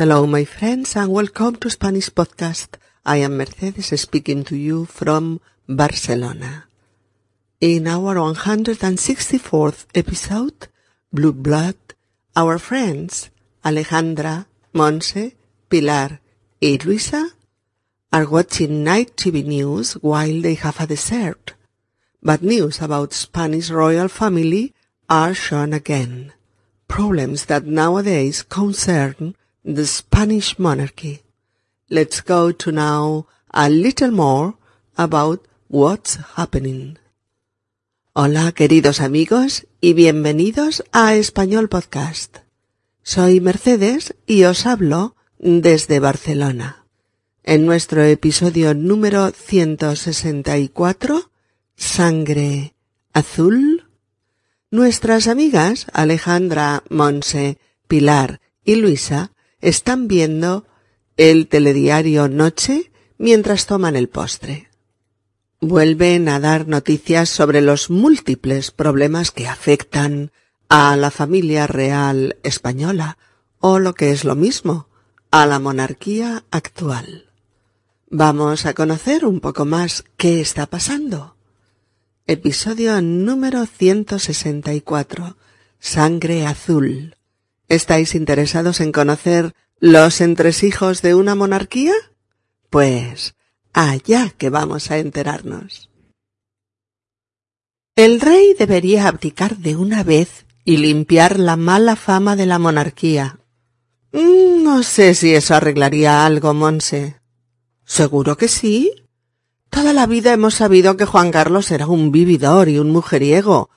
Hello, my friends, and welcome to Spanish Podcast. I am Mercedes speaking to you from Barcelona. In our 164th episode, Blue Blood, our friends Alejandra, Monse, Pilar, and Luisa are watching night TV news while they have a dessert. But news about Spanish royal family are shown again. Problems that nowadays concern the Spanish monarchy. Let's go to know a little more about what's happening. Hola queridos amigos y bienvenidos a Español Podcast. Soy Mercedes y os hablo desde Barcelona. En nuestro episodio número 164, Sangre Azul, nuestras amigas Alejandra, Monse, Pilar y Luisa están viendo el telediario Noche mientras toman el postre. Vuelven a dar noticias sobre los múltiples problemas que afectan a la familia real española, o lo que es lo mismo, a la monarquía actual. Vamos a conocer un poco más qué está pasando. Episodio número 164. Sangre azul. ¿Estáis interesados en conocer los entresijos de una monarquía? Pues allá que vamos a enterarnos. El rey debería abdicar de una vez y limpiar la mala fama de la monarquía. Mm, no sé si eso arreglaría algo, Monse. ¿Seguro que sí? Toda la vida hemos sabido que Juan Carlos era un vividor y un mujeriego,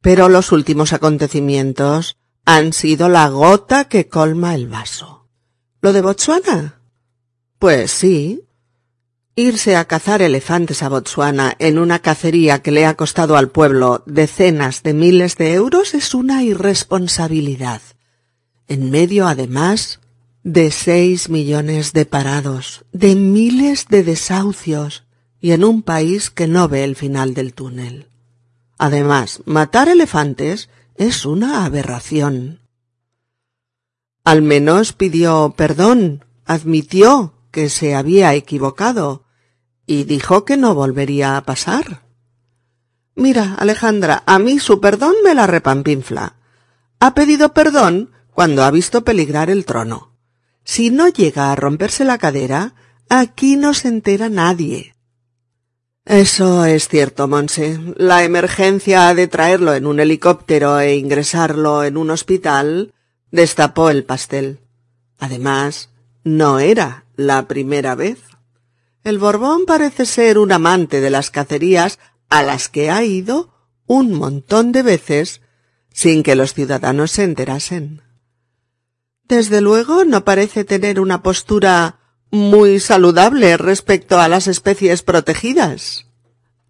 pero los últimos acontecimientos han sido la gota que colma el vaso. ¿Lo de Botsuana? Pues sí. Irse a cazar elefantes a Botsuana en una cacería que le ha costado al pueblo decenas de miles de euros es una irresponsabilidad. En medio, además, de seis millones de parados, de miles de desahucios, y en un país que no ve el final del túnel. Además, matar elefantes es una aberración. Al menos pidió perdón, admitió que se había equivocado y dijo que no volvería a pasar. Mira, Alejandra, a mí su perdón me la repampinfla. Ha pedido perdón cuando ha visto peligrar el trono. Si no llega a romperse la cadera, aquí no se entera nadie. Eso es cierto, Monse. La emergencia de traerlo en un helicóptero e ingresarlo en un hospital destapó el pastel. Además, no era la primera vez. El Borbón parece ser un amante de las cacerías a las que ha ido un montón de veces sin que los ciudadanos se enterasen. Desde luego no parece tener una postura muy saludable respecto a las especies protegidas.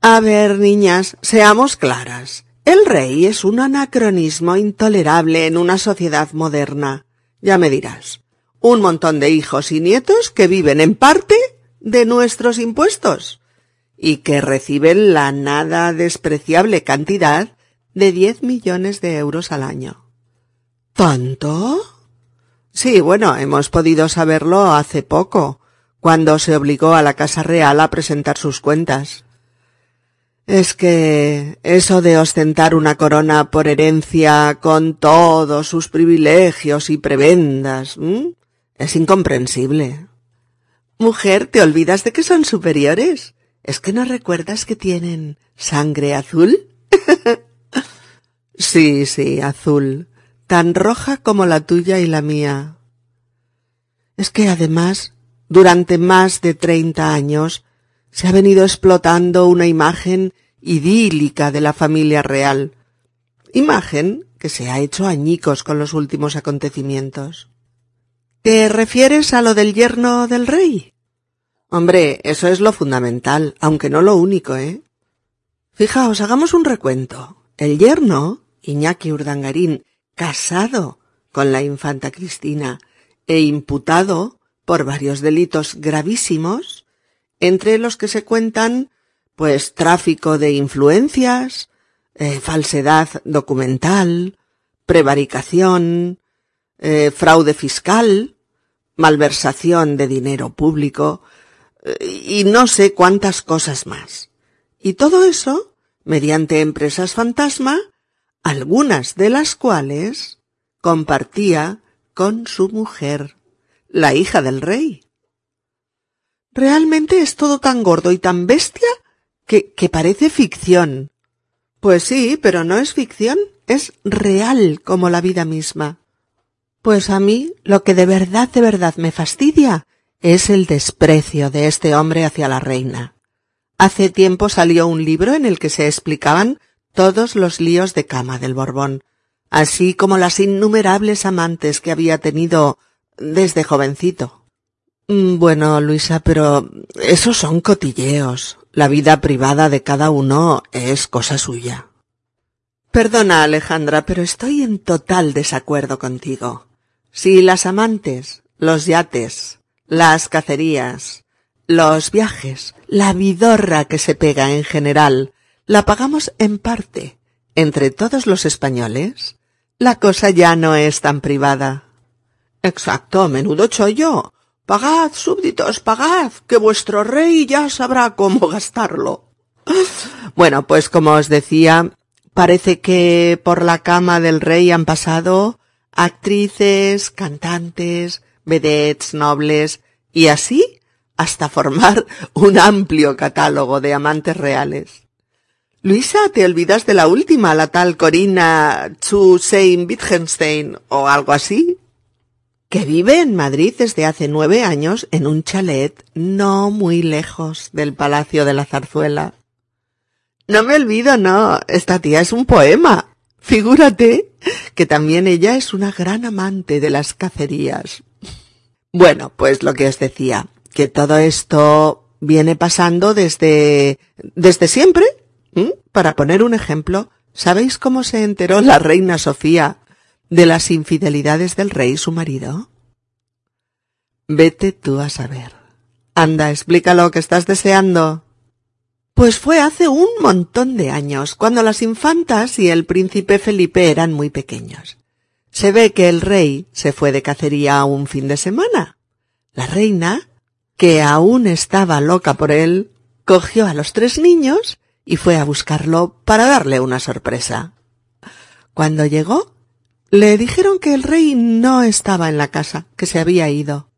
A ver, niñas, seamos claras. El rey es un anacronismo intolerable en una sociedad moderna. Ya me dirás. Un montón de hijos y nietos que viven en parte de nuestros impuestos y que reciben la nada despreciable cantidad de diez millones de euros al año. ¿Tanto? Sí, bueno, hemos podido saberlo hace poco, cuando se obligó a la Casa Real a presentar sus cuentas. Es que eso de ostentar una corona por herencia con todos sus privilegios y prebendas es incomprensible. Mujer, ¿te olvidas de que son superiores? ¿Es que no recuerdas que tienen sangre azul? sí, sí, azul tan roja como la tuya y la mía. Es que además, durante más de treinta años, se ha venido explotando una imagen idílica de la familia real, imagen que se ha hecho añicos con los últimos acontecimientos. ¿Te refieres a lo del yerno del rey? Hombre, eso es lo fundamental, aunque no lo único, ¿eh? Fijaos, hagamos un recuento. El yerno, Iñaki Urdangarín, casado con la infanta Cristina e imputado por varios delitos gravísimos, entre los que se cuentan pues tráfico de influencias, eh, falsedad documental, prevaricación, eh, fraude fiscal, malversación de dinero público eh, y no sé cuántas cosas más. Y todo eso mediante empresas fantasma, algunas de las cuales compartía con su mujer, la hija del rey. Realmente es todo tan gordo y tan bestia que, que parece ficción. Pues sí, pero no es ficción, es real como la vida misma. Pues a mí lo que de verdad, de verdad me fastidia es el desprecio de este hombre hacia la reina. Hace tiempo salió un libro en el que se explicaban todos los líos de cama del Borbón, así como las innumerables amantes que había tenido desde jovencito. Mm, bueno, Luisa, pero esos son cotilleos. La vida privada de cada uno es cosa suya. Perdona, Alejandra, pero estoy en total desacuerdo contigo. Si las amantes, los yates, las cacerías, los viajes, la vidorra que se pega en general, la pagamos en parte entre todos los españoles, la cosa ya no es tan privada. Exacto, menudo chollo. Pagad, súbditos, pagad, que vuestro rey ya sabrá cómo gastarlo. Bueno, pues como os decía, parece que por la cama del rey han pasado actrices, cantantes, vedettes, nobles, y así hasta formar un amplio catálogo de amantes reales. Luisa, te olvidas de la última, la tal Corina zu Sein Wittgenstein o algo así, que vive en Madrid desde hace nueve años en un chalet no muy lejos del Palacio de la Zarzuela. No me olvido, no, esta tía es un poema. Figúrate que también ella es una gran amante de las cacerías. Bueno, pues lo que os decía, que todo esto viene pasando desde, desde siempre. Para poner un ejemplo, ¿sabéis cómo se enteró la reina Sofía de las infidelidades del rey su marido? Vete tú a saber. Anda, explícalo que estás deseando. Pues fue hace un montón de años, cuando las infantas y el príncipe Felipe eran muy pequeños. Se ve que el rey se fue de cacería un fin de semana. La reina, que aún estaba loca por él, cogió a los tres niños y fue a buscarlo para darle una sorpresa. Cuando llegó, le dijeron que el rey no estaba en la casa, que se había ido.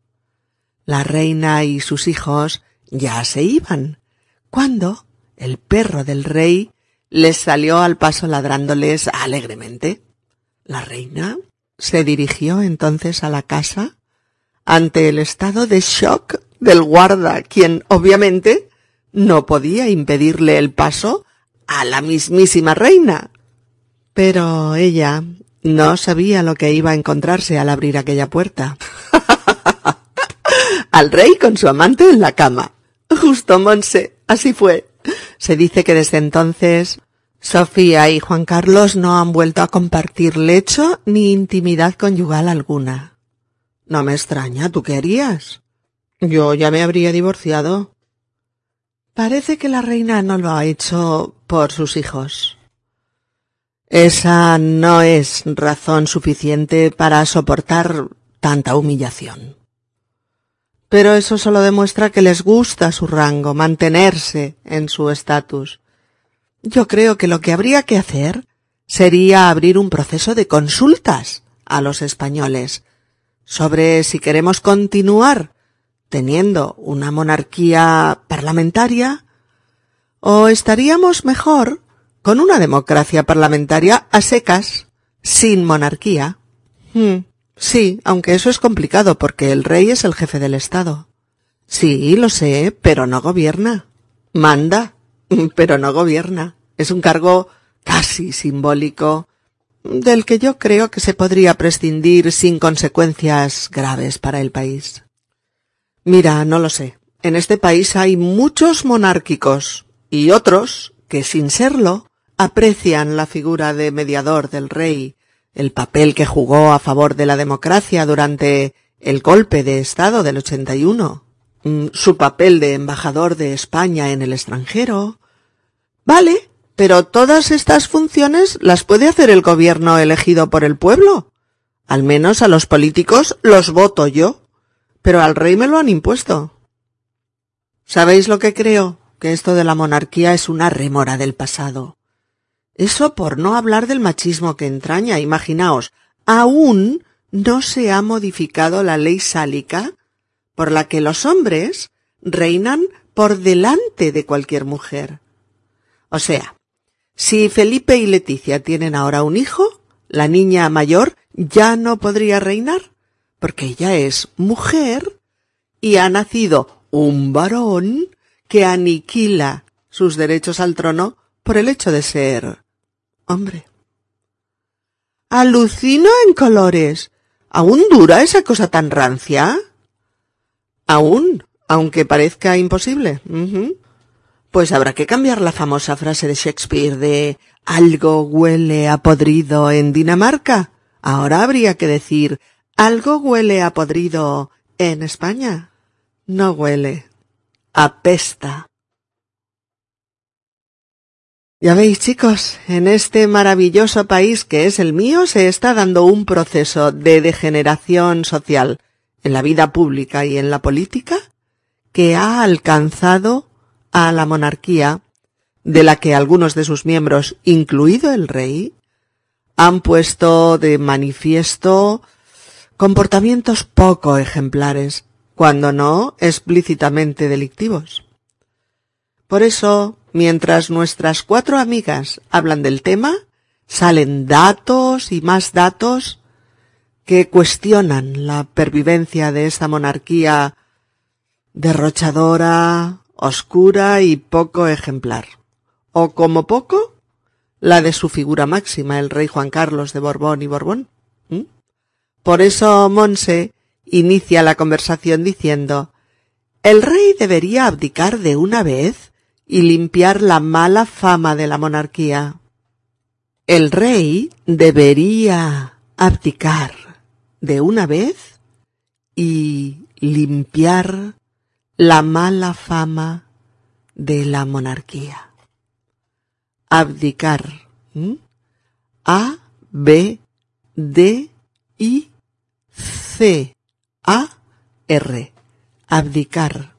La reina y sus hijos ya se iban, cuando el perro del rey les salió al paso ladrándoles alegremente. La reina se dirigió entonces a la casa ante el estado de shock del guarda, quien obviamente no podía impedirle el paso a la mismísima reina. Pero ella no sabía lo que iba a encontrarse al abrir aquella puerta. al rey con su amante en la cama. Justo, Monse, así fue. Se dice que desde entonces Sofía y Juan Carlos no han vuelto a compartir lecho ni intimidad conyugal alguna. No me extraña, ¿tú qué harías? Yo ya me habría divorciado. Parece que la reina no lo ha hecho por sus hijos. Esa no es razón suficiente para soportar tanta humillación. Pero eso solo demuestra que les gusta su rango, mantenerse en su estatus. Yo creo que lo que habría que hacer sería abrir un proceso de consultas a los españoles sobre si queremos continuar teniendo una monarquía parlamentaria o estaríamos mejor con una democracia parlamentaria a secas, sin monarquía. Hmm. Sí, aunque eso es complicado porque el rey es el jefe del Estado. Sí, lo sé, pero no gobierna. Manda, pero no gobierna. Es un cargo casi simbólico del que yo creo que se podría prescindir sin consecuencias graves para el país. Mira, no lo sé. En este país hay muchos monárquicos y otros que, sin serlo, aprecian la figura de mediador del rey el papel que jugó a favor de la democracia durante el golpe de Estado del 81, mm, su papel de embajador de España en el extranjero. Vale, pero todas estas funciones las puede hacer el gobierno elegido por el pueblo. Al menos a los políticos los voto yo. Pero al rey me lo han impuesto. ¿Sabéis lo que creo? Que esto de la monarquía es una remora del pasado. Eso por no hablar del machismo que entraña. Imaginaos, aún no se ha modificado la ley sálica por la que los hombres reinan por delante de cualquier mujer. O sea, si Felipe y Leticia tienen ahora un hijo, la niña mayor ya no podría reinar, porque ella es mujer y ha nacido un varón que aniquila sus derechos al trono por el hecho de ser hombre. Alucino en colores. ¿Aún dura esa cosa tan rancia? Aún, aunque parezca imposible. Pues habrá que cambiar la famosa frase de Shakespeare de algo huele a podrido en Dinamarca. Ahora habría que decir algo huele a podrido en España. No huele. Apesta. Ya veis, chicos, en este maravilloso país que es el mío se está dando un proceso de degeneración social en la vida pública y en la política que ha alcanzado a la monarquía, de la que algunos de sus miembros, incluido el rey, han puesto de manifiesto comportamientos poco ejemplares, cuando no explícitamente delictivos. Por eso, mientras nuestras cuatro amigas hablan del tema, salen datos y más datos que cuestionan la pervivencia de esta monarquía derrochadora, oscura y poco ejemplar. O como poco, la de su figura máxima, el rey Juan Carlos de Borbón y Borbón. Por eso Monse inicia la conversación diciendo El rey debería abdicar de una vez y limpiar la mala fama de la monarquía. El rey debería abdicar de una vez y limpiar la mala fama de la monarquía. Abdicar. A, B, D, I, C, A, R. Abdicar.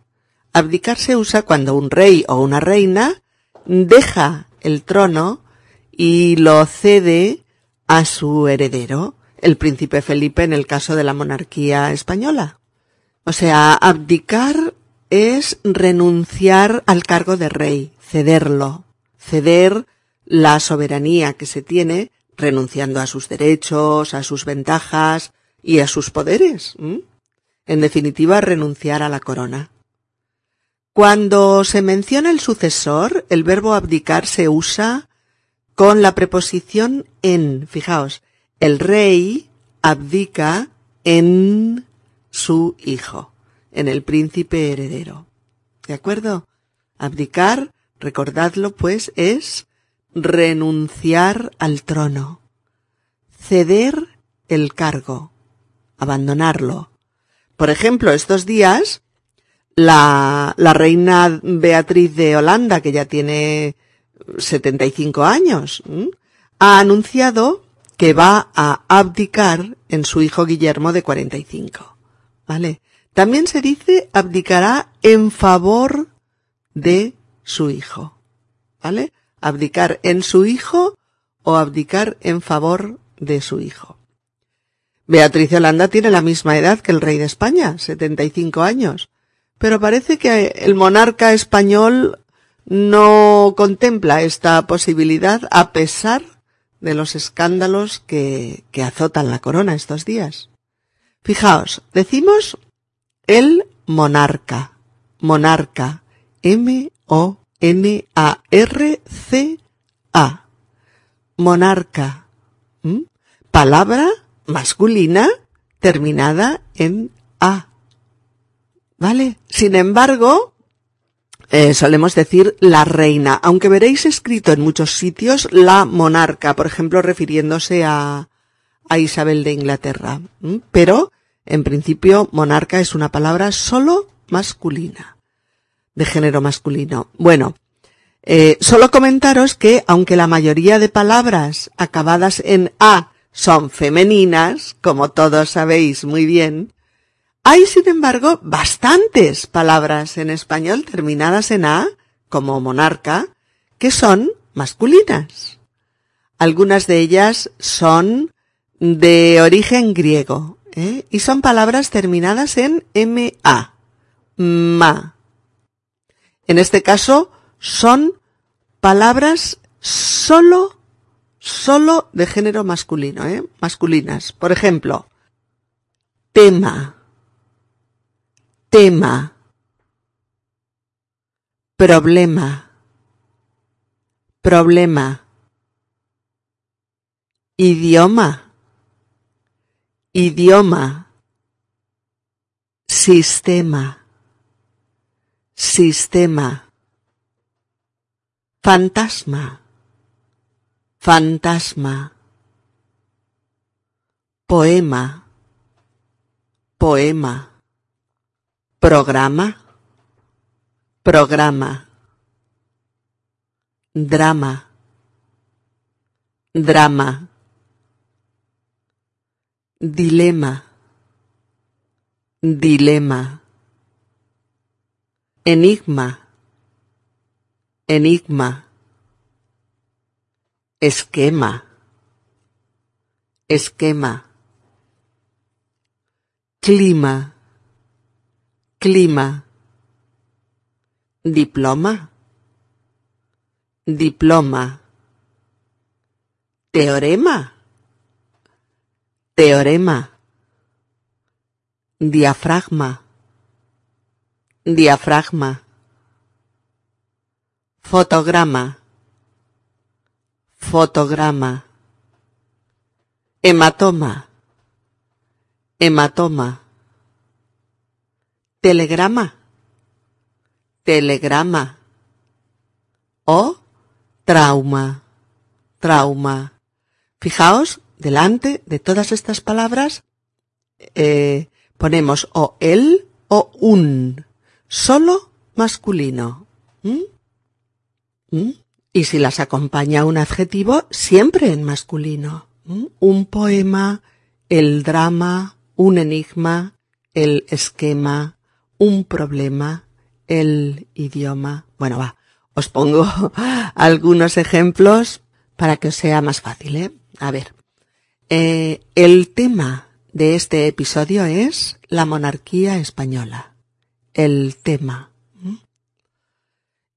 Abdicar se usa cuando un rey o una reina deja el trono y lo cede a su heredero, el príncipe Felipe en el caso de la monarquía española. O sea, abdicar es renunciar al cargo de rey, cederlo, ceder la soberanía que se tiene, renunciando a sus derechos, a sus ventajas y a sus poderes. En definitiva, renunciar a la corona. Cuando se menciona el sucesor, el verbo abdicar se usa con la preposición en. Fijaos, el rey abdica en su hijo en el príncipe heredero. ¿De acuerdo? Abdicar, recordadlo pues, es renunciar al trono, ceder el cargo, abandonarlo. Por ejemplo, estos días, la, la reina Beatriz de Holanda, que ya tiene 75 años, ha anunciado que va a abdicar en su hijo Guillermo de 45. ¿Vale? También se dice abdicará en favor de su hijo. ¿Vale? Abdicar en su hijo o abdicar en favor de su hijo. Beatriz Holanda tiene la misma edad que el rey de España, 75 años, pero parece que el monarca español no contempla esta posibilidad a pesar de los escándalos que, que azotan la corona estos días. Fijaos, decimos el monarca. Monarca. M-O-N-A-R-C-A. Monarca. ¿Mm? Palabra masculina terminada en A. ¿Vale? Sin embargo, eh, solemos decir la reina, aunque veréis escrito en muchos sitios la monarca, por ejemplo, refiriéndose a, a Isabel de Inglaterra. ¿Mm? Pero en principio, monarca es una palabra solo masculina, de género masculino. Bueno, eh, solo comentaros que, aunque la mayoría de palabras acabadas en A son femeninas, como todos sabéis muy bien, Hay, sin embargo, bastantes palabras en español terminadas en A, como monarca, que son masculinas. Algunas de ellas son de origen griego ¿eh? y son palabras terminadas en MA, ma. En este caso son palabras solo, solo de género masculino, ¿eh? masculinas. Por ejemplo, tema, tema, problema, problema, idioma, idioma, sistema, sistema, fantasma, fantasma, poema, poema, programa, programa, drama, drama, dilema, dilema, enigma, enigma, esquema, esquema, clima, clima, diploma, diploma, teorema, teorema, diafragma, diafragma, fotograma, fotograma, hematoma, hematoma, telegrama, telegrama o trauma, trauma. Fijaos, delante de todas estas palabras eh, ponemos o el o un, solo masculino. ¿Mm? ¿Mm? Y si las acompaña un adjetivo, siempre en masculino. ¿Mm? Un poema, el drama, un enigma, el esquema, un problema, el idioma. Bueno, va, os pongo algunos ejemplos para que os sea más fácil, ¿eh? A ver. Eh, el tema de este episodio es la monarquía española. El tema.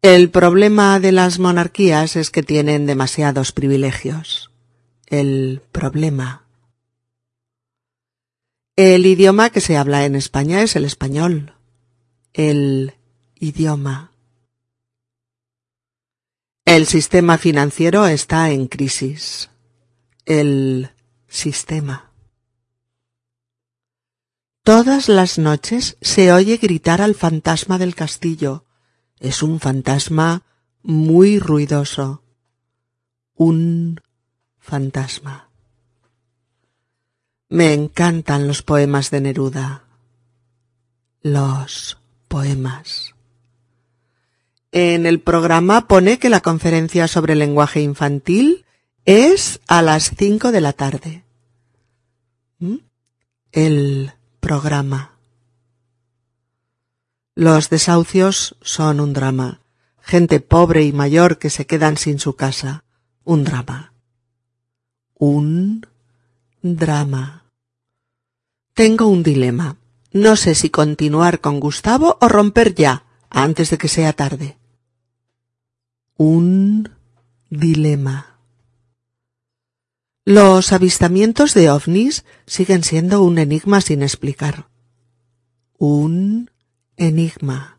El problema de las monarquías es que tienen demasiados privilegios. El problema. El idioma que se habla en España es el español. El idioma. El sistema financiero está en crisis. El sistema. Todas las noches se oye gritar al fantasma del castillo. Es un fantasma muy ruidoso. Un fantasma. Me encantan los poemas de Neruda. Los poemas. En el programa pone que la conferencia sobre lenguaje infantil es a las cinco de la tarde. ¿Mm? El programa. Los desahucios son un drama. Gente pobre y mayor que se quedan sin su casa. Un drama. Un drama. Tengo un dilema. No sé si continuar con Gustavo o romper ya, antes de que sea tarde. Un dilema. Los avistamientos de ovnis siguen siendo un enigma sin explicar. Un enigma.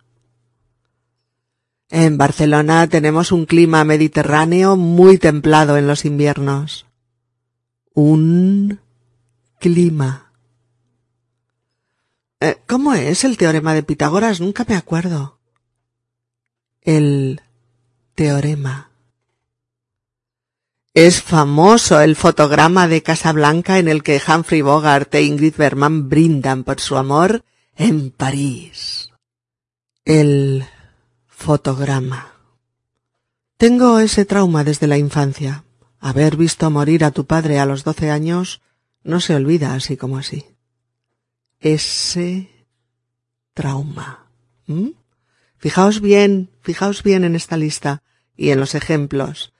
En Barcelona tenemos un clima mediterráneo muy templado en los inviernos. Un clima. Eh, ¿Cómo es el teorema de Pitágoras? Nunca me acuerdo. El teorema. Es famoso el fotograma de Casablanca en el que Humphrey Bogart e Ingrid Bergman brindan por su amor en París. El fotograma. Tengo ese trauma desde la infancia. Haber visto morir a tu padre a los doce años no se olvida así como así. Ese trauma. ¿Mm? Fijaos bien, fijaos bien en esta lista y en los ejemplos,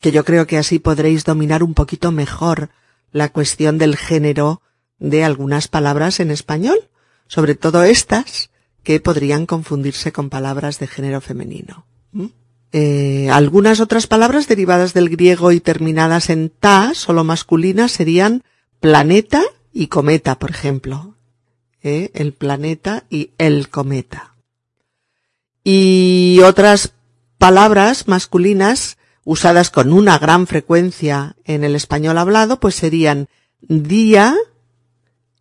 que yo creo que así podréis dominar un poquito mejor la cuestión del género de algunas palabras en español, sobre todo estas que podrían confundirse con palabras de género femenino. ¿Mm? Eh, algunas otras palabras derivadas del griego y terminadas en ta, solo masculinas, serían planeta y cometa, por ejemplo. ¿Eh? El planeta y el cometa. Y otras palabras masculinas usadas con una gran frecuencia en el español hablado, pues serían día,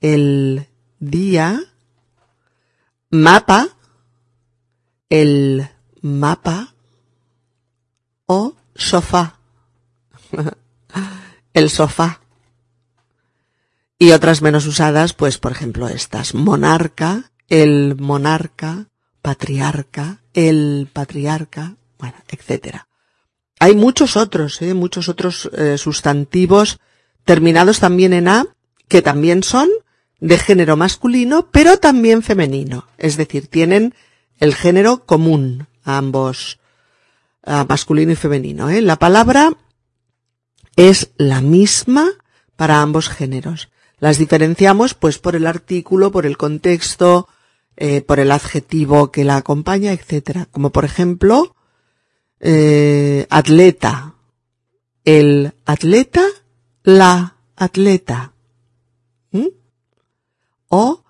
el día, mapa, el mapa o sofá, el sofá. Y otras menos usadas, pues por ejemplo estas, monarca, el monarca, patriarca, el patriarca, bueno, etcétera. Hay muchos otros, ¿eh? muchos otros eh, sustantivos terminados también en A, que también son de género masculino, pero también femenino. Es decir, tienen el género común a ambos, a masculino y femenino. ¿eh? La palabra es la misma para ambos géneros. Las diferenciamos pues por el artículo, por el contexto, eh, por el adjetivo que la acompaña, etcétera. Como por ejemplo, eh, atleta. El atleta, la atleta. ¿Mm? O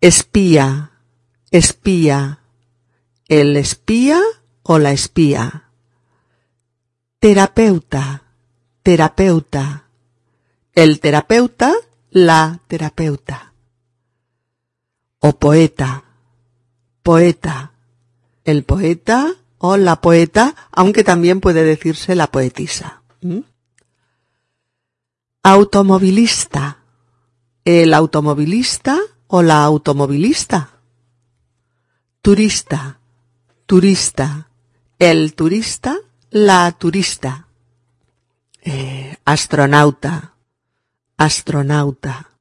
espía, espía. El espía o la espía. Terapeuta, terapeuta. El terapeuta, la terapeuta. O poeta, poeta. El poeta o la poeta, aunque también puede decirse la poetisa. Automovilista. El automovilista o la automovilista. Turista. Turista. El turista, la turista. Eh, astronauta. Astronauta.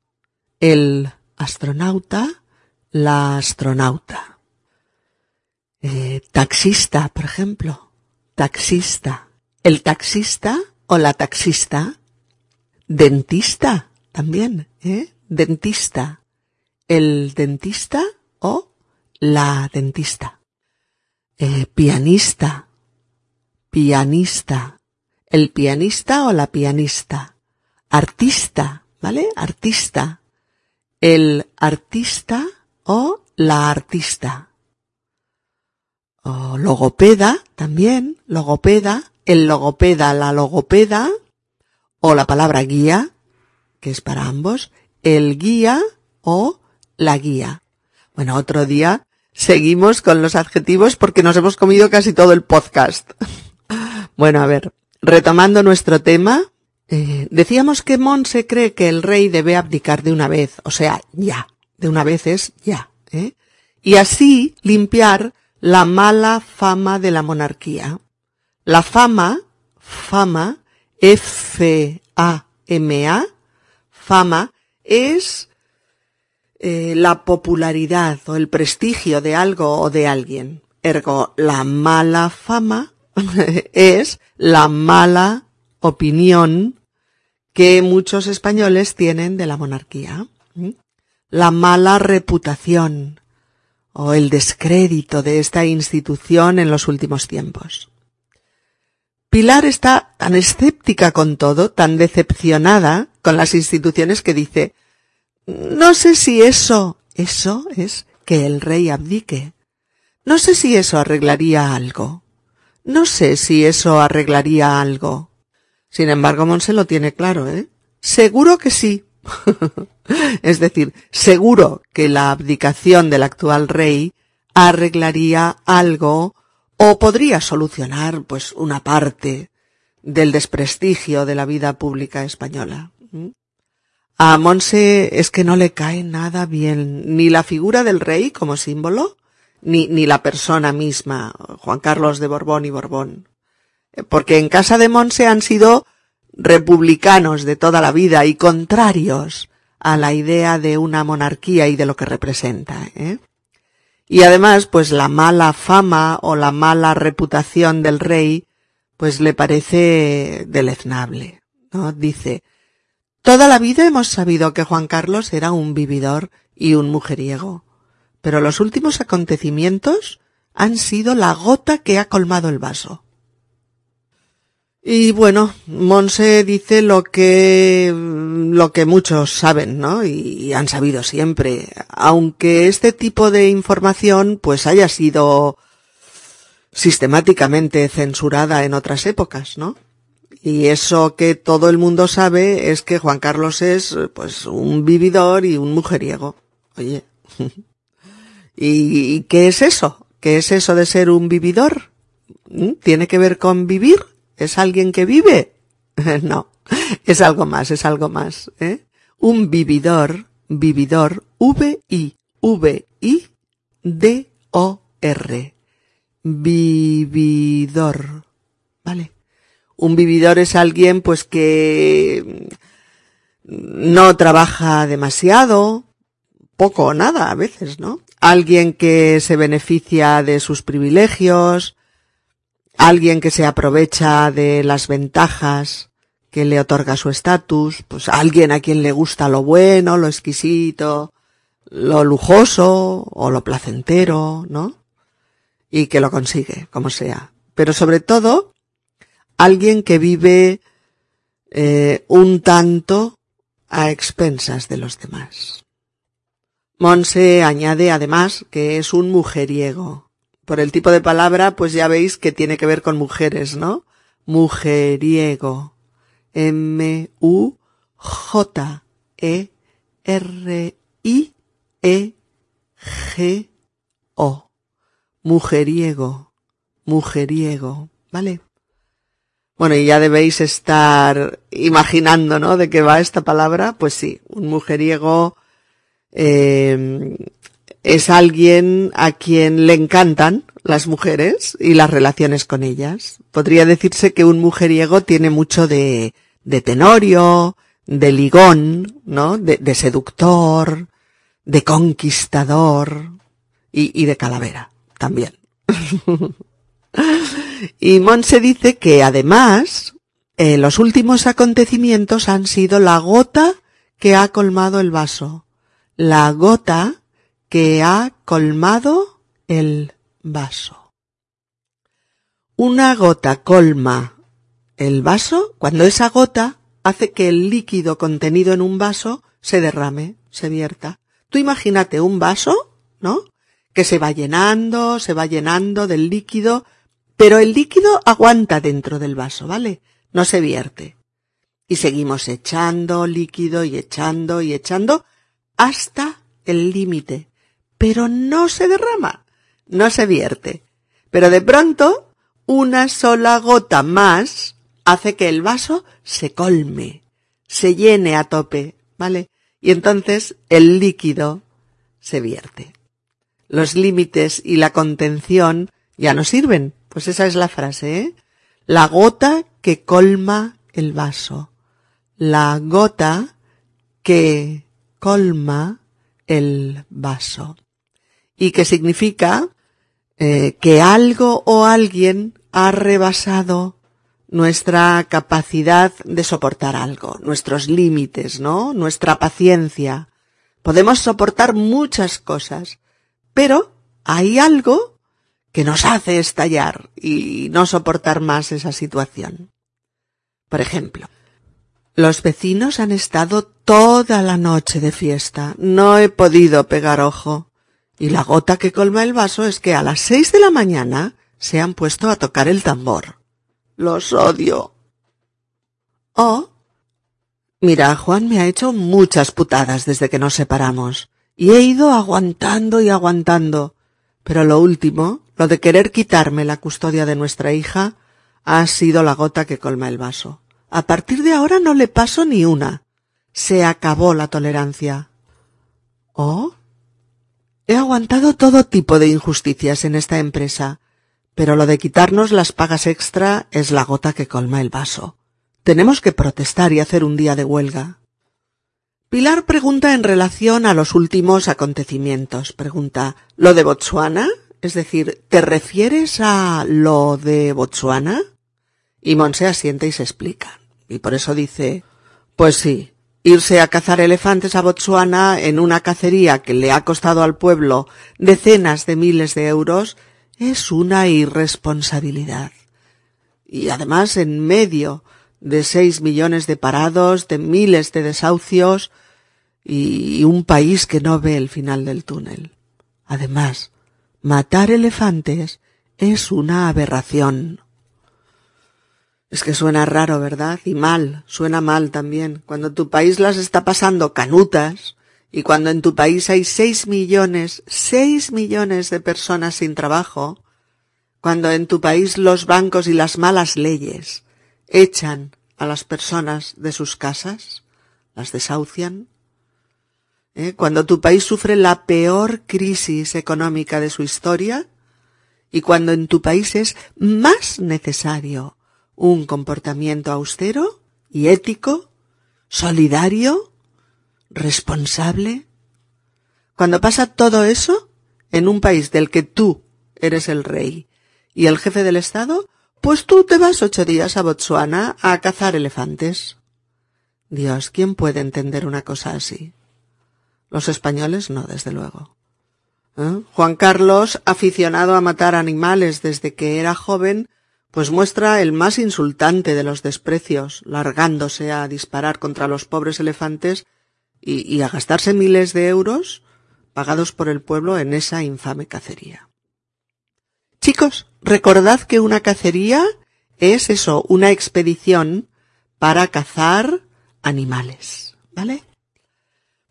El astronauta, la astronauta. Eh, taxista, por ejemplo. Taxista. El taxista o la taxista. Dentista, también, ¿eh? Dentista. El dentista o la dentista. Eh, pianista. Pianista. El pianista o la pianista. Artista, ¿vale? Artista. El artista o la artista o logopeda también, logopeda, el logopeda, la logopeda, o la palabra guía, que es para ambos, el guía o la guía. Bueno, otro día seguimos con los adjetivos porque nos hemos comido casi todo el podcast. bueno, a ver, retomando nuestro tema, eh, decíamos que Monse cree que el rey debe abdicar de una vez, o sea, ya, de una vez es ya, ¿eh? y así limpiar la mala fama de la monarquía. La fama, fama, F-A-M-A, fama, es eh, la popularidad o el prestigio de algo o de alguien. Ergo, la mala fama es la mala opinión que muchos españoles tienen de la monarquía. La mala reputación, o el descrédito de esta institución en los últimos tiempos. Pilar está tan escéptica con todo, tan decepcionada con las instituciones que dice, no sé si eso, eso es que el rey abdique. No sé si eso arreglaría algo. No sé si eso arreglaría algo. Sin embargo, Monse lo tiene claro, ¿eh? Seguro que sí. es decir, seguro que la abdicación del actual rey arreglaría algo o podría solucionar pues una parte del desprestigio de la vida pública española. A Monse es que no le cae nada bien ni la figura del rey como símbolo, ni, ni la persona misma, Juan Carlos de Borbón y Borbón. Porque en casa de Monse han sido republicanos de toda la vida y contrarios a la idea de una monarquía y de lo que representa. ¿eh? Y además, pues la mala fama o la mala reputación del rey, pues le parece deleznable, ¿no? Dice, toda la vida hemos sabido que Juan Carlos era un vividor y un mujeriego, pero los últimos acontecimientos han sido la gota que ha colmado el vaso. Y bueno, Monse dice lo que, lo que muchos saben, ¿no? Y han sabido siempre. Aunque este tipo de información pues haya sido sistemáticamente censurada en otras épocas, ¿no? Y eso que todo el mundo sabe es que Juan Carlos es, pues, un vividor y un mujeriego. Oye. ¿Y qué es eso? ¿Qué es eso de ser un vividor? ¿Mm? ¿Tiene que ver con vivir? ¿Es alguien que vive? no, es algo más, es algo más. ¿eh? Un vividor, vividor, V-I, V-I-D-O-R. Vividor. ¿Vale? Un vividor es alguien pues que no trabaja demasiado, poco o nada a veces, ¿no? Alguien que se beneficia de sus privilegios, alguien que se aprovecha de las ventajas que le otorga su estatus, pues alguien a quien le gusta lo bueno, lo exquisito, lo lujoso o lo placentero, ¿no? Y que lo consigue, como sea. Pero sobre todo, alguien que vive eh, un tanto a expensas de los demás. Monse añade además que es un mujeriego, por el tipo de palabra, pues ya veis que tiene que ver con mujeres, ¿no? Mujeriego. M-U-J-E-R-I-E-G-O. Mujeriego. Mujeriego. ¿Vale? Bueno, y ya debéis estar imaginando, ¿no? De qué va esta palabra. Pues sí, un mujeriego eh, es alguien a quien le encantan las mujeres y las relaciones con ellas. Podría decirse que un mujeriego tiene mucho de, de tenorio, de ligón, ¿no? De, seductor, de conquistador y de calavera también. y Monse dice que además eh, los últimos acontecimientos han sido la gota que ha colmado el vaso. La gota que ha colmado el vaso. Una gota colma el vaso cuando esa gota hace que el líquido contenido en un vaso se derrame, se vierta. Tú imagínate un vaso, ¿no? Que se va llenando, se va llenando del líquido, pero el líquido aguanta dentro del vaso, ¿vale? No se vierte. Y seguimos echando líquido y echando y echando hasta el límite pero no se derrama, no se vierte. Pero de pronto, una sola gota más hace que el vaso se colme, se llene a tope, ¿vale? Y entonces el líquido se vierte. Los límites y la contención ya no sirven. Pues esa es la frase, ¿eh? La gota que colma el vaso. La gota que colma el vaso y que significa eh, que algo o alguien ha rebasado nuestra capacidad de soportar algo, nuestros límites, ¿no? Nuestra paciencia. Podemos soportar muchas cosas, pero hay algo que nos hace estallar y no soportar más esa situación. Por ejemplo, los vecinos han estado toda la noche de fiesta. No he podido pegar ojo. Y la gota que colma el vaso es que a las seis de la mañana se han puesto a tocar el tambor. Los odio. Oh. Mira, Juan me ha hecho muchas putadas desde que nos separamos. Y he ido aguantando y aguantando. Pero lo último, lo de querer quitarme la custodia de nuestra hija, ha sido la gota que colma el vaso. A partir de ahora no le paso ni una. Se acabó la tolerancia. ¿Oh? He aguantado todo tipo de injusticias en esta empresa, pero lo de quitarnos las pagas extra es la gota que colma el vaso. Tenemos que protestar y hacer un día de huelga. Pilar pregunta en relación a los últimos acontecimientos. Pregunta, ¿lo de Botsuana? Es decir, ¿te refieres a lo de Botsuana? Y Monse asiente y se explica. Y por eso dice, pues sí, irse a cazar elefantes a Botsuana en una cacería que le ha costado al pueblo decenas de miles de euros es una irresponsabilidad. Y además en medio de seis millones de parados, de miles de desahucios y un país que no ve el final del túnel. Además, matar elefantes es una aberración. Es que suena raro, ¿verdad? Y mal, suena mal también. Cuando tu país las está pasando canutas y cuando en tu país hay seis millones, seis millones de personas sin trabajo, cuando en tu país los bancos y las malas leyes echan a las personas de sus casas, las desahucian, ¿eh? cuando tu país sufre la peor crisis económica de su historia y cuando en tu país es más necesario un comportamiento austero y ético, solidario, responsable. Cuando pasa todo eso en un país del que tú eres el rey y el jefe del Estado, pues tú te vas ocho días a Botsuana a cazar elefantes. Dios, ¿quién puede entender una cosa así? Los españoles no, desde luego. ¿Eh? Juan Carlos, aficionado a matar animales desde que era joven, pues muestra el más insultante de los desprecios, largándose a disparar contra los pobres elefantes y, y a gastarse miles de euros pagados por el pueblo en esa infame cacería. Chicos, recordad que una cacería es eso, una expedición para cazar animales, ¿vale?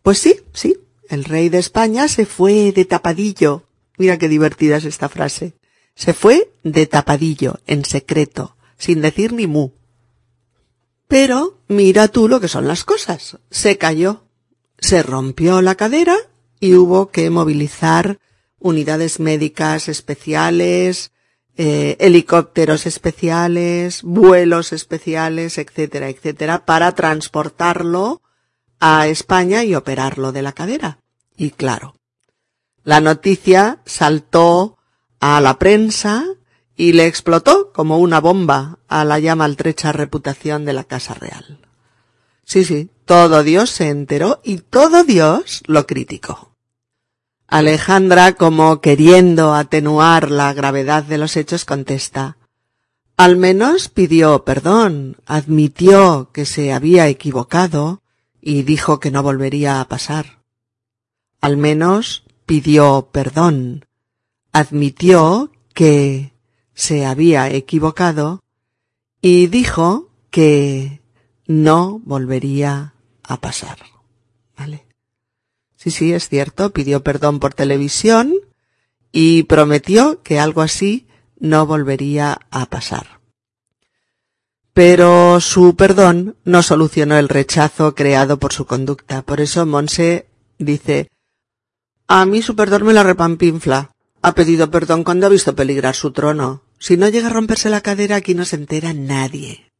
Pues sí, sí, el rey de España se fue de tapadillo. Mira qué divertida es esta frase. Se fue de tapadillo, en secreto, sin decir ni mu. Pero mira tú lo que son las cosas. Se cayó, se rompió la cadera y hubo que movilizar unidades médicas especiales, eh, helicópteros especiales, vuelos especiales, etcétera, etcétera, para transportarlo a España y operarlo de la cadera. Y claro, la noticia saltó a la prensa y le explotó como una bomba a la ya maltrecha reputación de la Casa Real. Sí, sí, todo Dios se enteró y todo Dios lo criticó. Alejandra, como queriendo atenuar la gravedad de los hechos, contesta Al menos pidió perdón, admitió que se había equivocado y dijo que no volvería a pasar. Al menos pidió perdón, admitió que se había equivocado y dijo que no volvería a pasar. ¿Vale? Sí, sí, es cierto, pidió perdón por televisión y prometió que algo así no volvería a pasar. Pero su perdón no solucionó el rechazo creado por su conducta. Por eso Monse dice, a mí su perdón me la repampinfla. Ha pedido perdón cuando ha visto peligrar su trono. Si no llega a romperse la cadera, aquí no se entera nadie.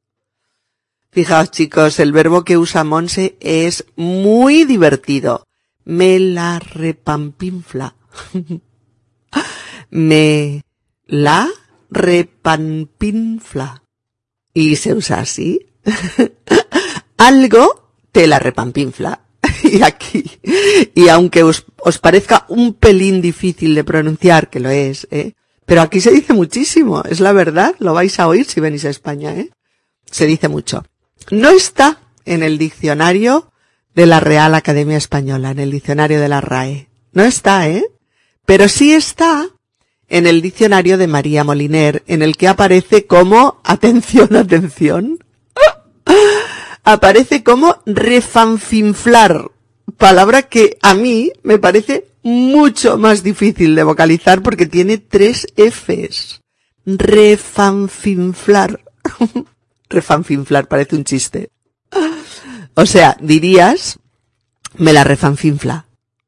Fijaos, chicos, el verbo que usa Monse es muy divertido. Me la repampinfla. me la repampinfla. Y se usa así. Algo te la repampinfla. y aquí, y aunque os, os parezca un pelín difícil de pronunciar, que lo es, ¿eh? Pero aquí se dice muchísimo, es la verdad, lo vais a oír si venís a España, ¿eh? Se dice mucho. No está en el diccionario de la Real Academia Española, en el diccionario de la RAE. No está, ¿eh? Pero sí está en el diccionario de María Moliner, en el que aparece como, atención, atención, aparece como refanfinflar, palabra que a mí me parece mucho más difícil de vocalizar porque tiene tres Fs. Refanfinflar. refanfinflar, parece un chiste. O sea, dirías, me la refanfinfla.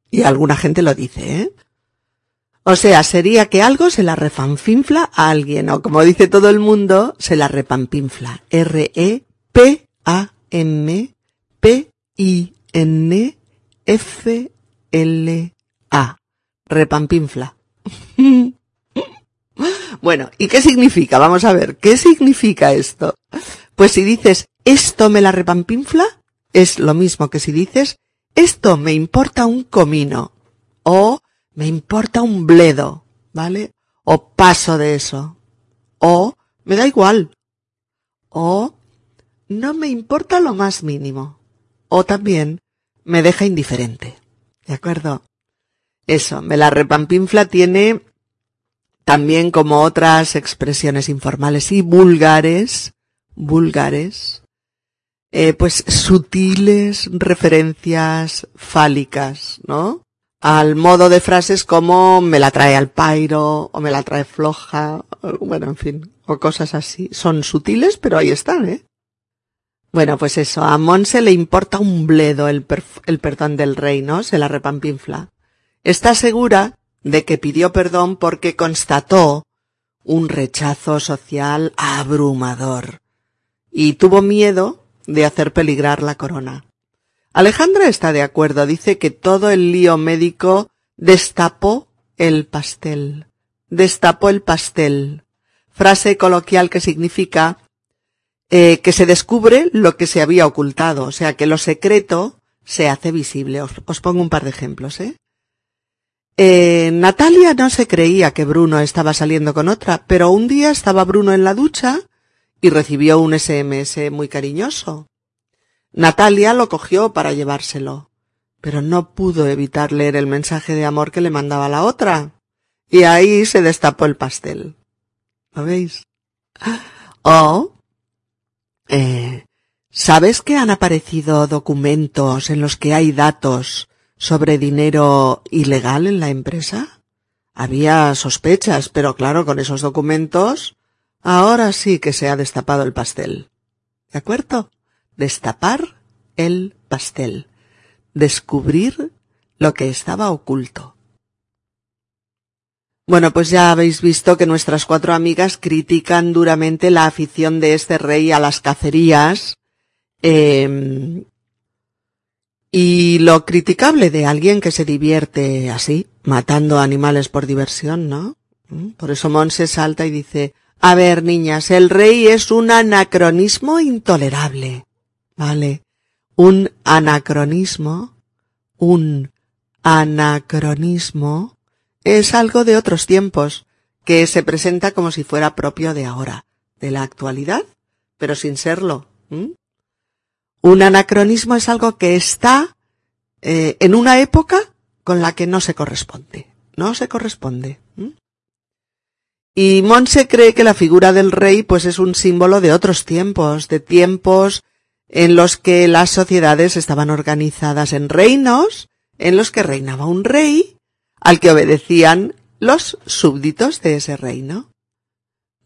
Y alguna gente lo dice, ¿eh? O sea, sería que algo se la refanfinfla a alguien, o como dice todo el mundo, se la repampinfla. R-E-P-A M P I N F L A. Repampinfla. bueno, ¿y qué significa? Vamos a ver, ¿qué significa esto? Pues si dices esto me la repampinfla, es lo mismo que si dices esto me importa un comino o me importa un bledo, ¿vale? O paso de eso. O me da igual. O no me importa lo más mínimo. O también me deja indiferente. ¿De acuerdo? Eso, me la repampinfla tiene también como otras expresiones informales y vulgares, vulgares, eh, pues sutiles referencias fálicas, ¿no? Al modo de frases como me la trae al pairo, o me la trae floja, bueno, en fin, o cosas así. Son sutiles, pero ahí están, ¿eh? Bueno, pues eso, a Monse le importa un bledo el, el perdón del rey, ¿no? Se la repampinfla. Está segura de que pidió perdón porque constató un rechazo social abrumador y tuvo miedo de hacer peligrar la corona. Alejandra está de acuerdo, dice que todo el lío médico destapó el pastel. Destapó el pastel. Frase coloquial que significa eh, que se descubre lo que se había ocultado, o sea que lo secreto se hace visible. Os, pongo un par de ejemplos, ¿eh? ¿eh? Natalia no se creía que Bruno estaba saliendo con otra, pero un día estaba Bruno en la ducha y recibió un SMS muy cariñoso. Natalia lo cogió para llevárselo, pero no pudo evitar leer el mensaje de amor que le mandaba la otra. Y ahí se destapó el pastel. ¿Lo veis? O eh, ¿Sabes que han aparecido documentos en los que hay datos sobre dinero ilegal en la empresa? Había sospechas, pero claro, con esos documentos, ahora sí que se ha destapado el pastel. ¿De acuerdo? Destapar el pastel. Descubrir lo que estaba oculto. Bueno, pues ya habéis visto que nuestras cuatro amigas critican duramente la afición de este rey a las cacerías em, y lo criticable de alguien que se divierte así, matando animales por diversión, ¿no? ¿Mm? Por eso Monse salta y dice, a ver, niñas, el rey es un anacronismo intolerable. ¿Vale? Un anacronismo, un anacronismo es algo de otros tiempos, que se presenta como si fuera propio de ahora, de la actualidad, pero sin serlo. Un anacronismo es algo que está eh, en una época con la que no se corresponde. No se corresponde. Y Monse cree que la figura del rey pues es un símbolo de otros tiempos, de tiempos en los que las sociedades estaban organizadas en reinos, en los que reinaba un rey al que obedecían los súbditos de ese reino.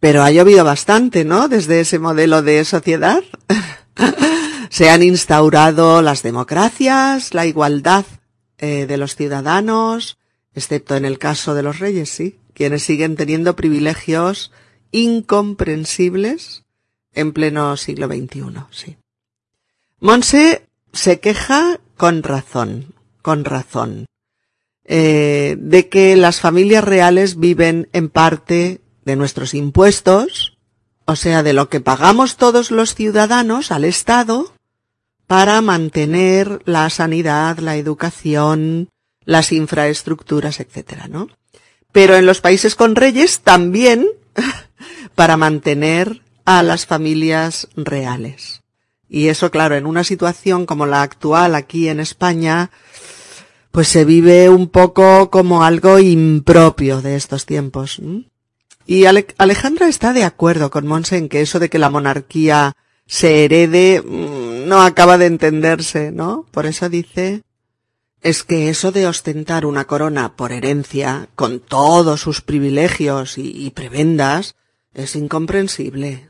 Pero ha llovido bastante, ¿no? Desde ese modelo de sociedad. Se han instaurado las democracias, la igualdad eh, de los ciudadanos, excepto en el caso de los reyes, sí, quienes siguen teniendo privilegios incomprensibles en pleno siglo XXI, sí. Monse se queja con razón, con razón. Eh, de que las familias reales viven en parte de nuestros impuestos, o sea, de lo que pagamos todos los ciudadanos al Estado para mantener la sanidad, la educación, las infraestructuras, etcétera, ¿no? Pero en los países con reyes también para mantener a las familias reales. Y eso, claro, en una situación como la actual aquí en España, pues se vive un poco como algo impropio de estos tiempos. Y Alejandra está de acuerdo con Monse en que eso de que la monarquía se herede mm, no acaba de entenderse, ¿no? Por eso dice, es que eso de ostentar una corona por herencia, con todos sus privilegios y, y prebendas, es incomprensible.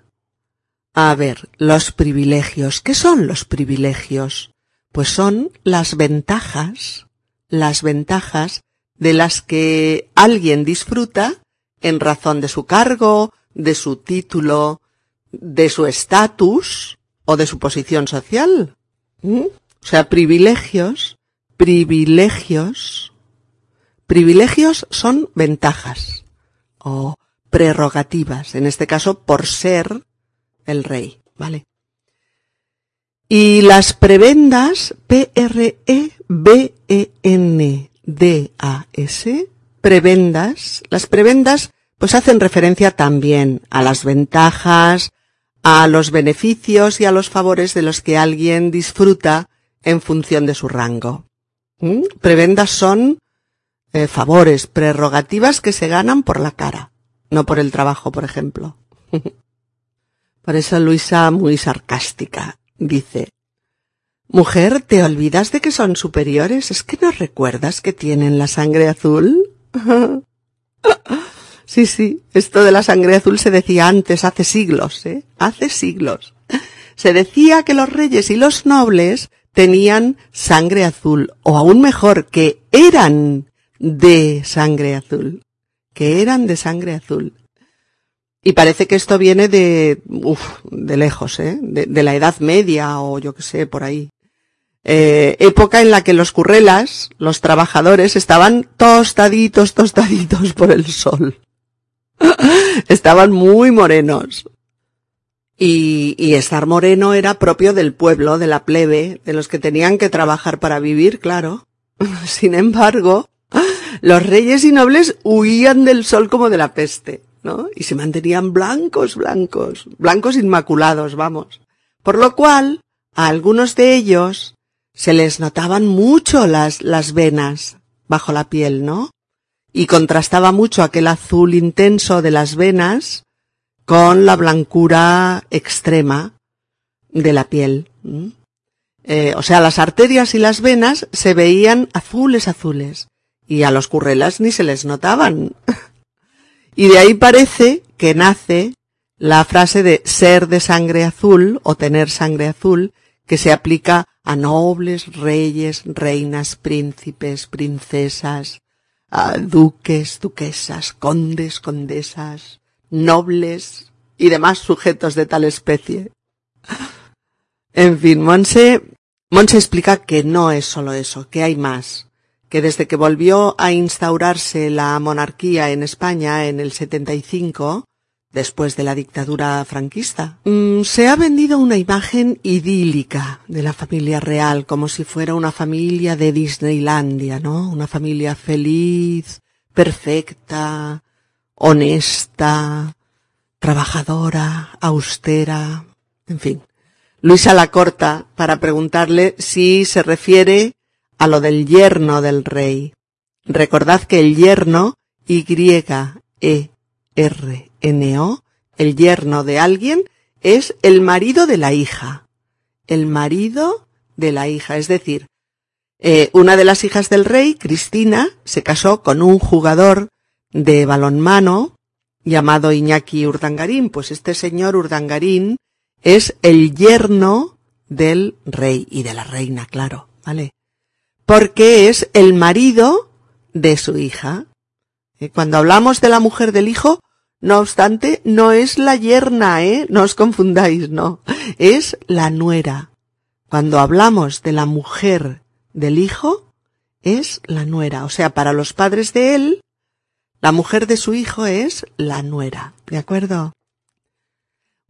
A ver, los privilegios, ¿qué son los privilegios? Pues son las ventajas las ventajas de las que alguien disfruta en razón de su cargo, de su título, de su estatus o de su posición social. ¿Mm? O sea, privilegios, privilegios, privilegios son ventajas o prerrogativas, en este caso por ser el rey, ¿vale? Y las prebendas, P-R-E-B-E-N-D-A-S, prebendas, las prebendas pues hacen referencia también a las ventajas, a los beneficios y a los favores de los que alguien disfruta en función de su rango. ¿Mm? Prebendas son eh, favores, prerrogativas que se ganan por la cara, no por el trabajo, por ejemplo. por eso Luisa, muy sarcástica, dice, Mujer, ¿te olvidas de que son superiores? ¿Es que no recuerdas que tienen la sangre azul? sí, sí, esto de la sangre azul se decía antes, hace siglos, ¿eh? Hace siglos. Se decía que los reyes y los nobles tenían sangre azul, o aún mejor, que eran de sangre azul. Que eran de sangre azul. Y parece que esto viene de, uf, de lejos, ¿eh? De, la Edad Media o yo que sé, por ahí. Eh, época en la que los currelas, los trabajadores, estaban tostaditos, tostaditos por el sol. estaban muy morenos. Y, y estar moreno era propio del pueblo, de la plebe, de los que tenían que trabajar para vivir, claro. Sin embargo, los reyes y nobles huían del sol como de la peste, Y se mantenían blancos, blancos, blancos inmaculados, vamos. Por lo cual, a algunos de ellos se les notaban mucho las, las venas bajo la piel, ¿no? Y contrastaba mucho aquel azul intenso de las venas con la blancura extrema de la piel. Eh, o sea, las arterias y las venas se veían azules azules y a los currelas ni se les notaban. Y de ahí parece que nace la frase de ser de sangre azul o tener sangre azul que se aplica a nobles, reyes, reinas, príncipes, princesas, a duques, duquesas, condes, condesas, nobles y demás sujetos de tal especie. En fin, Monse, Monse explica que no es solo eso, que hay más, que desde que volvió a instaurarse la monarquía en España en el 75, después de la dictadura franquista. Mm, se ha vendido una imagen idílica de la familia real, como si fuera una familia de Disneylandia, ¿no? Una familia feliz, perfecta, honesta, trabajadora, austera, en fin. Luisa la corta para preguntarle si se refiere a lo del yerno del rey. Recordad que el yerno, Y-E-R N-O, el yerno de alguien, es el marido de la hija. El marido de la hija. Es decir, eh, una de las hijas del rey, Cristina, se casó con un jugador de balonmano llamado Iñaki Urdangarín. Pues este señor Urdangarín es el yerno del rey y de la reina, claro, ¿vale? Porque es el marido de su hija. Eh, cuando hablamos de la mujer del hijo, no obstante, no es la yerna, ¿eh? No os confundáis, no. Es la nuera. Cuando hablamos de la mujer del hijo, es la nuera. O sea, para los padres de él, la mujer de su hijo es la nuera. ¿De acuerdo?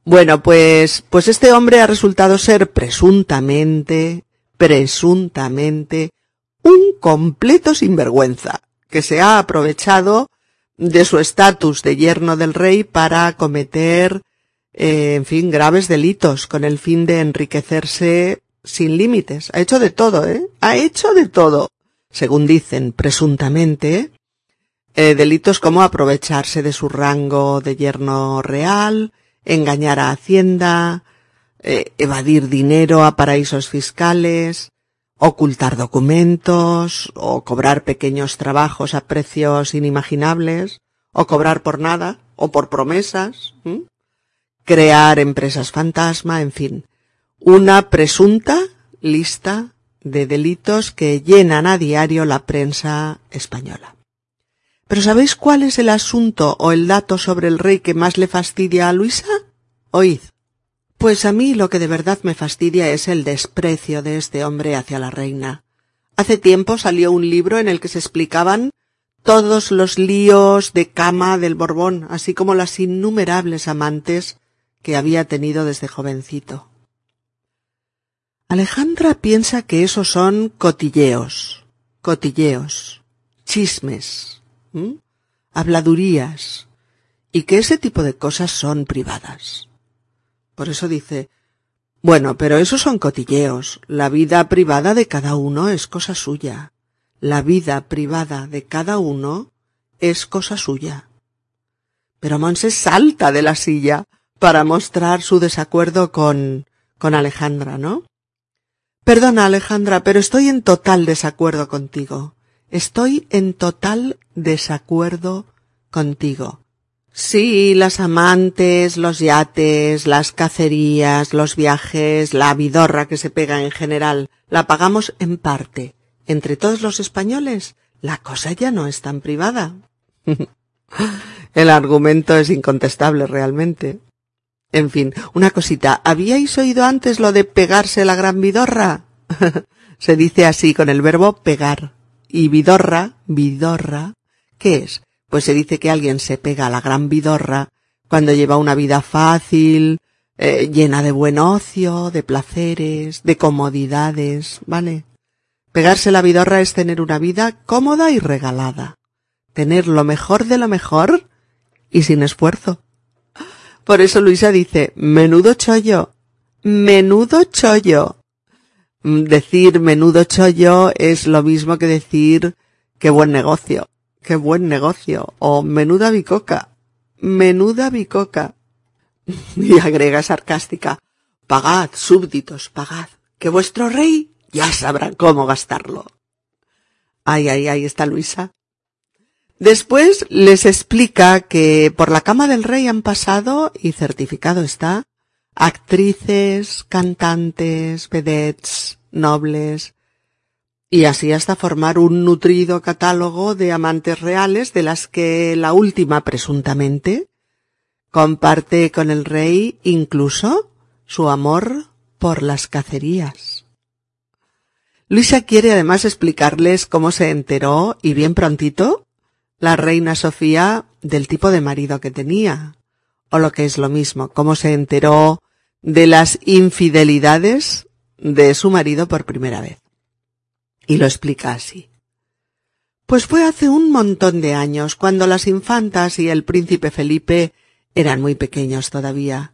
Bueno, pues, pues este hombre ha resultado ser presuntamente, presuntamente, un completo sinvergüenza, que se ha aprovechado de su estatus de yerno del rey para cometer, eh, en fin, graves delitos con el fin de enriquecerse sin límites. Ha hecho de todo, ¿eh? Ha hecho de todo. Según dicen, presuntamente, eh, delitos como aprovecharse de su rango de yerno real, engañar a Hacienda, eh, evadir dinero a paraísos fiscales, ocultar documentos, o cobrar pequeños trabajos a precios inimaginables, o cobrar por nada, o por promesas, crear empresas fantasma, en fin, una presunta lista de delitos que llenan a diario la prensa española. Pero ¿sabéis cuál es el asunto o el dato sobre el rey que más le fastidia a Luisa? Oíd. Pues a mí lo que de verdad me fastidia es el desprecio de este hombre hacia la reina. Hace tiempo salió un libro en el que se explicaban todos los líos de cama del Borbón, así como las innumerables amantes que había tenido desde jovencito. Alejandra piensa que esos son cotilleos, cotilleos, chismes, habladurías, y que ese tipo de cosas son privadas. Por eso dice, bueno, pero esos son cotilleos. La vida privada de cada uno es cosa suya. La vida privada de cada uno es cosa suya. Pero Monse salta de la silla para mostrar su desacuerdo con, con Alejandra, ¿no? Perdona, Alejandra, pero estoy en total desacuerdo contigo. Estoy en total desacuerdo contigo. Sí, las amantes, los yates, las cacerías, los viajes, la vidorra que se pega en general, la pagamos en parte. Entre todos los españoles, la cosa ya no es tan privada. El argumento es incontestable realmente. En fin, una cosita. ¿Habíais oído antes lo de pegarse la gran vidorra? Se dice así con el verbo pegar. Y vidorra, vidorra, ¿qué es? Pues se dice que alguien se pega a la gran vidorra cuando lleva una vida fácil, eh, llena de buen ocio, de placeres, de comodidades, ¿vale? Pegarse la vidorra es tener una vida cómoda y regalada. Tener lo mejor de lo mejor y sin esfuerzo. Por eso Luisa dice, menudo chollo, menudo chollo. Mm, decir menudo chollo es lo mismo que decir qué buen negocio, qué buen negocio, o menuda bicoca, menuda bicoca. Y agrega sarcástica, pagad, súbditos, pagad, que vuestro rey ya sabrá cómo gastarlo. Ay, ay, ay, está Luisa. Después les explica que por la cama del rey han pasado, y certificado está, actrices, cantantes, vedettes, nobles, y así hasta formar un nutrido catálogo de amantes reales de las que la última presuntamente comparte con el rey incluso su amor por las cacerías. Luisa quiere además explicarles cómo se enteró, y bien prontito, la reina Sofía del tipo de marido que tenía, o lo que es lo mismo, cómo se enteró de las infidelidades de su marido por primera vez. Y lo explica así. Pues fue hace un montón de años, cuando las infantas y el príncipe Felipe eran muy pequeños todavía.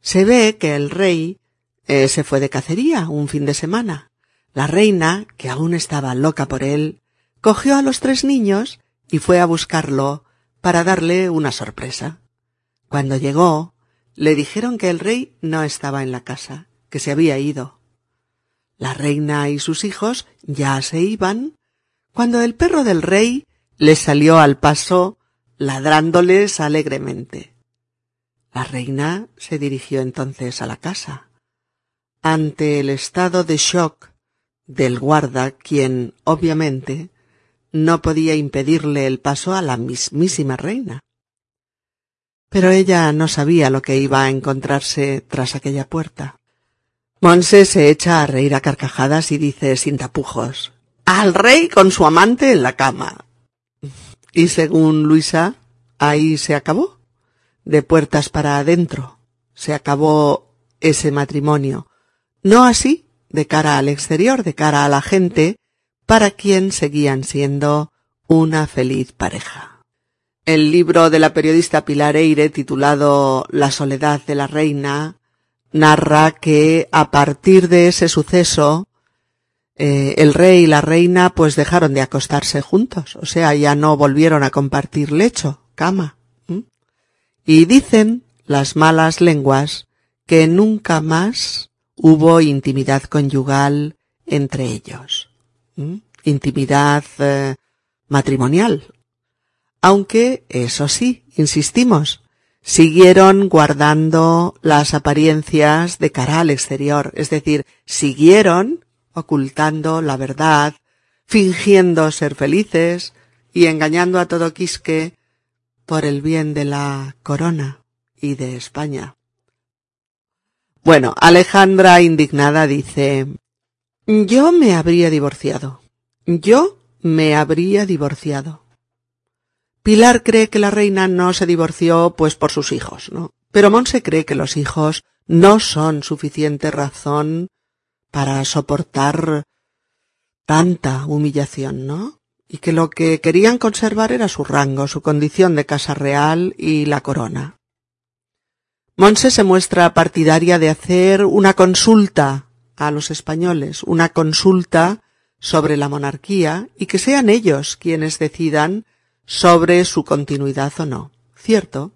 Se ve que el rey eh, se fue de cacería un fin de semana. La reina, que aún estaba loca por él, cogió a los tres niños y fue a buscarlo para darle una sorpresa. Cuando llegó, le dijeron que el rey no estaba en la casa, que se había ido. La reina y sus hijos ya se iban, cuando el perro del rey les salió al paso ladrándoles alegremente. La reina se dirigió entonces a la casa. Ante el estado de shock del guarda, quien, obviamente, no podía impedirle el paso a la mismísima reina. Pero ella no sabía lo que iba a encontrarse tras aquella puerta. Monse se echa a reír a carcajadas y dice sin tapujos Al rey con su amante en la cama. Y según Luisa, ahí se acabó. De puertas para adentro. Se acabó ese matrimonio. No así de cara al exterior, de cara a la gente, para quien seguían siendo una feliz pareja. El libro de la periodista Pilar Eire, titulado La soledad de la reina, narra que a partir de ese suceso eh, el rey y la reina pues dejaron de acostarse juntos, o sea, ya no volvieron a compartir lecho, cama. Y dicen las malas lenguas que nunca más hubo intimidad conyugal entre ellos. Intimidad eh, matrimonial. Aunque, eso sí, insistimos, siguieron guardando las apariencias de cara al exterior, es decir, siguieron ocultando la verdad, fingiendo ser felices y engañando a todo quisque por el bien de la corona y de España. Bueno, Alejandra indignada dice Yo me habría divorciado. Yo me habría divorciado. Pilar cree que la reina no se divorció pues por sus hijos, ¿no? Pero Monse cree que los hijos no son suficiente razón para soportar tanta humillación, ¿no? Y que lo que querían conservar era su rango, su condición de casa real y la corona. Monse se muestra partidaria de hacer una consulta a los españoles, una consulta sobre la monarquía y que sean ellos quienes decidan sobre su continuidad o no. ¿Cierto?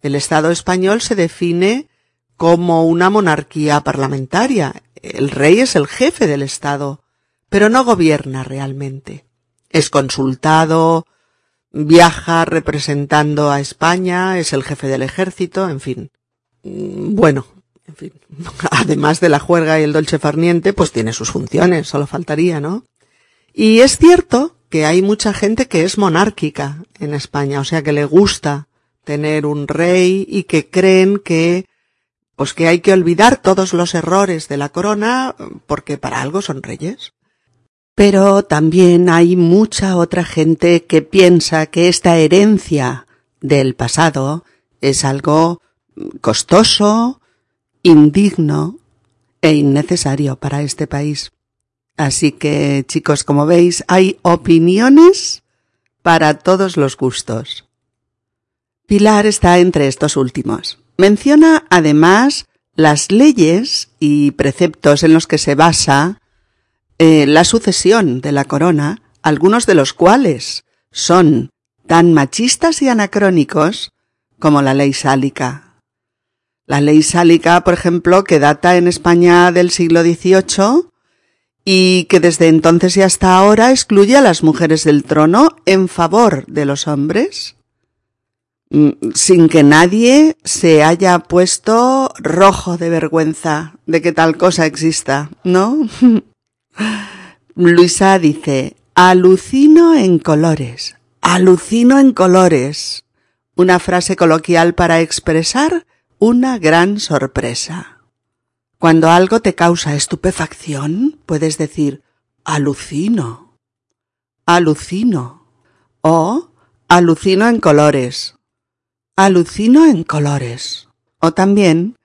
El Estado español se define como una monarquía parlamentaria. El rey es el jefe del Estado, pero no gobierna realmente. Es consultado, viaja representando a España, es el jefe del ejército, en fin. Mm, bueno, en fin, además de la juerga y el dolce farniente, pues tiene sus funciones, solo faltaría, ¿no? Y es cierto que hay mucha gente que es monárquica en España, o sea que le gusta tener un rey y que creen que pues que hay que olvidar todos los errores de la corona porque para algo son reyes. Pero también hay mucha otra gente que piensa que esta herencia del pasado es algo costoso, indigno e innecesario para este país. Así que, chicos, como veis, hay opiniones para todos los gustos. Pilar está entre estos últimos. Menciona además las leyes y preceptos en los que se basa eh, la sucesión de la corona, algunos de los cuales son tan machistas y anacrónicos como la ley sálica. La ley sálica, por ejemplo, que data en España del siglo XVIII y que desde entonces y hasta ahora excluye a las mujeres del trono en favor de los hombres, mm, sin que nadie se haya puesto rojo de vergüenza de que tal cosa exista, ¿no? Luisa dice, alucino en colores, alucino en colores. Una frase coloquial para expresar una gran sorpresa. Cuando algo te causa estupefacción, puedes decir alucino, alucino o alucino en colores, alucino en colores o también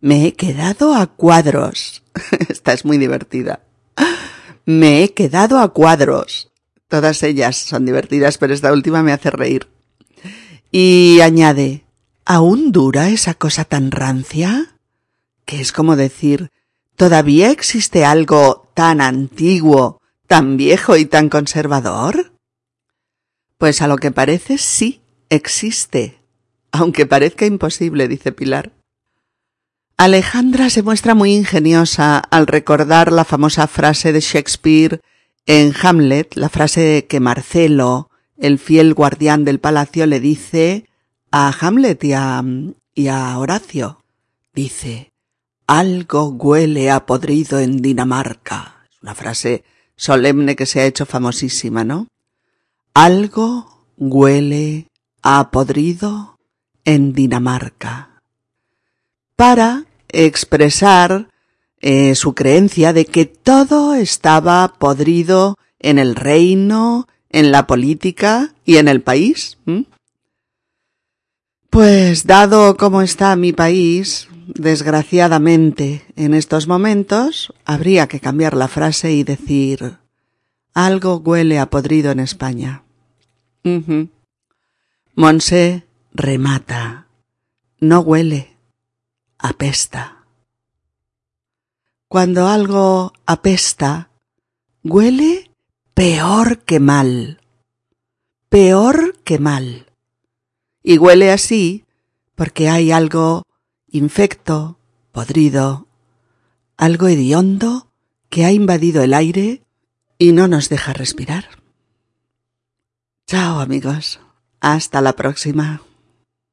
me he quedado a cuadros. Esta es muy divertida. Me he quedado a cuadros. Todas ellas son divertidas, pero esta última me hace reír. Y añade, ¿aún dura esa cosa tan rancia? Que es como decir, ¿todavía existe algo tan antiguo, tan viejo y tan conservador? Pues a lo que parece sí existe, aunque parezca imposible, dice Pilar. Alejandra se muestra muy ingeniosa al recordar la famosa frase de Shakespeare en Hamlet, la frase que Marcelo, el fiel guardián del palacio, le dice a Hamlet y a, y a Horacio. Dice, algo huele a podrido en Dinamarca. Una frase solemne que se ha hecho famosísima, ¿no? Algo huele a podrido en Dinamarca para expresar eh, su creencia de que todo estaba podrido en el reino, en la política y en el país. Pues dado cómo está mi país, desgraciadamente en estos momentos, habría que cambiar la frase y decir algo huele a podrido en España. Monse remata. No huele apesta. Cuando algo apesta, huele peor que mal. Peor que mal. Y huele así porque hay algo infecto, podrido, algo hediondo que ha invadido el aire y no nos deja respirar. Chao amigos. Hasta la próxima.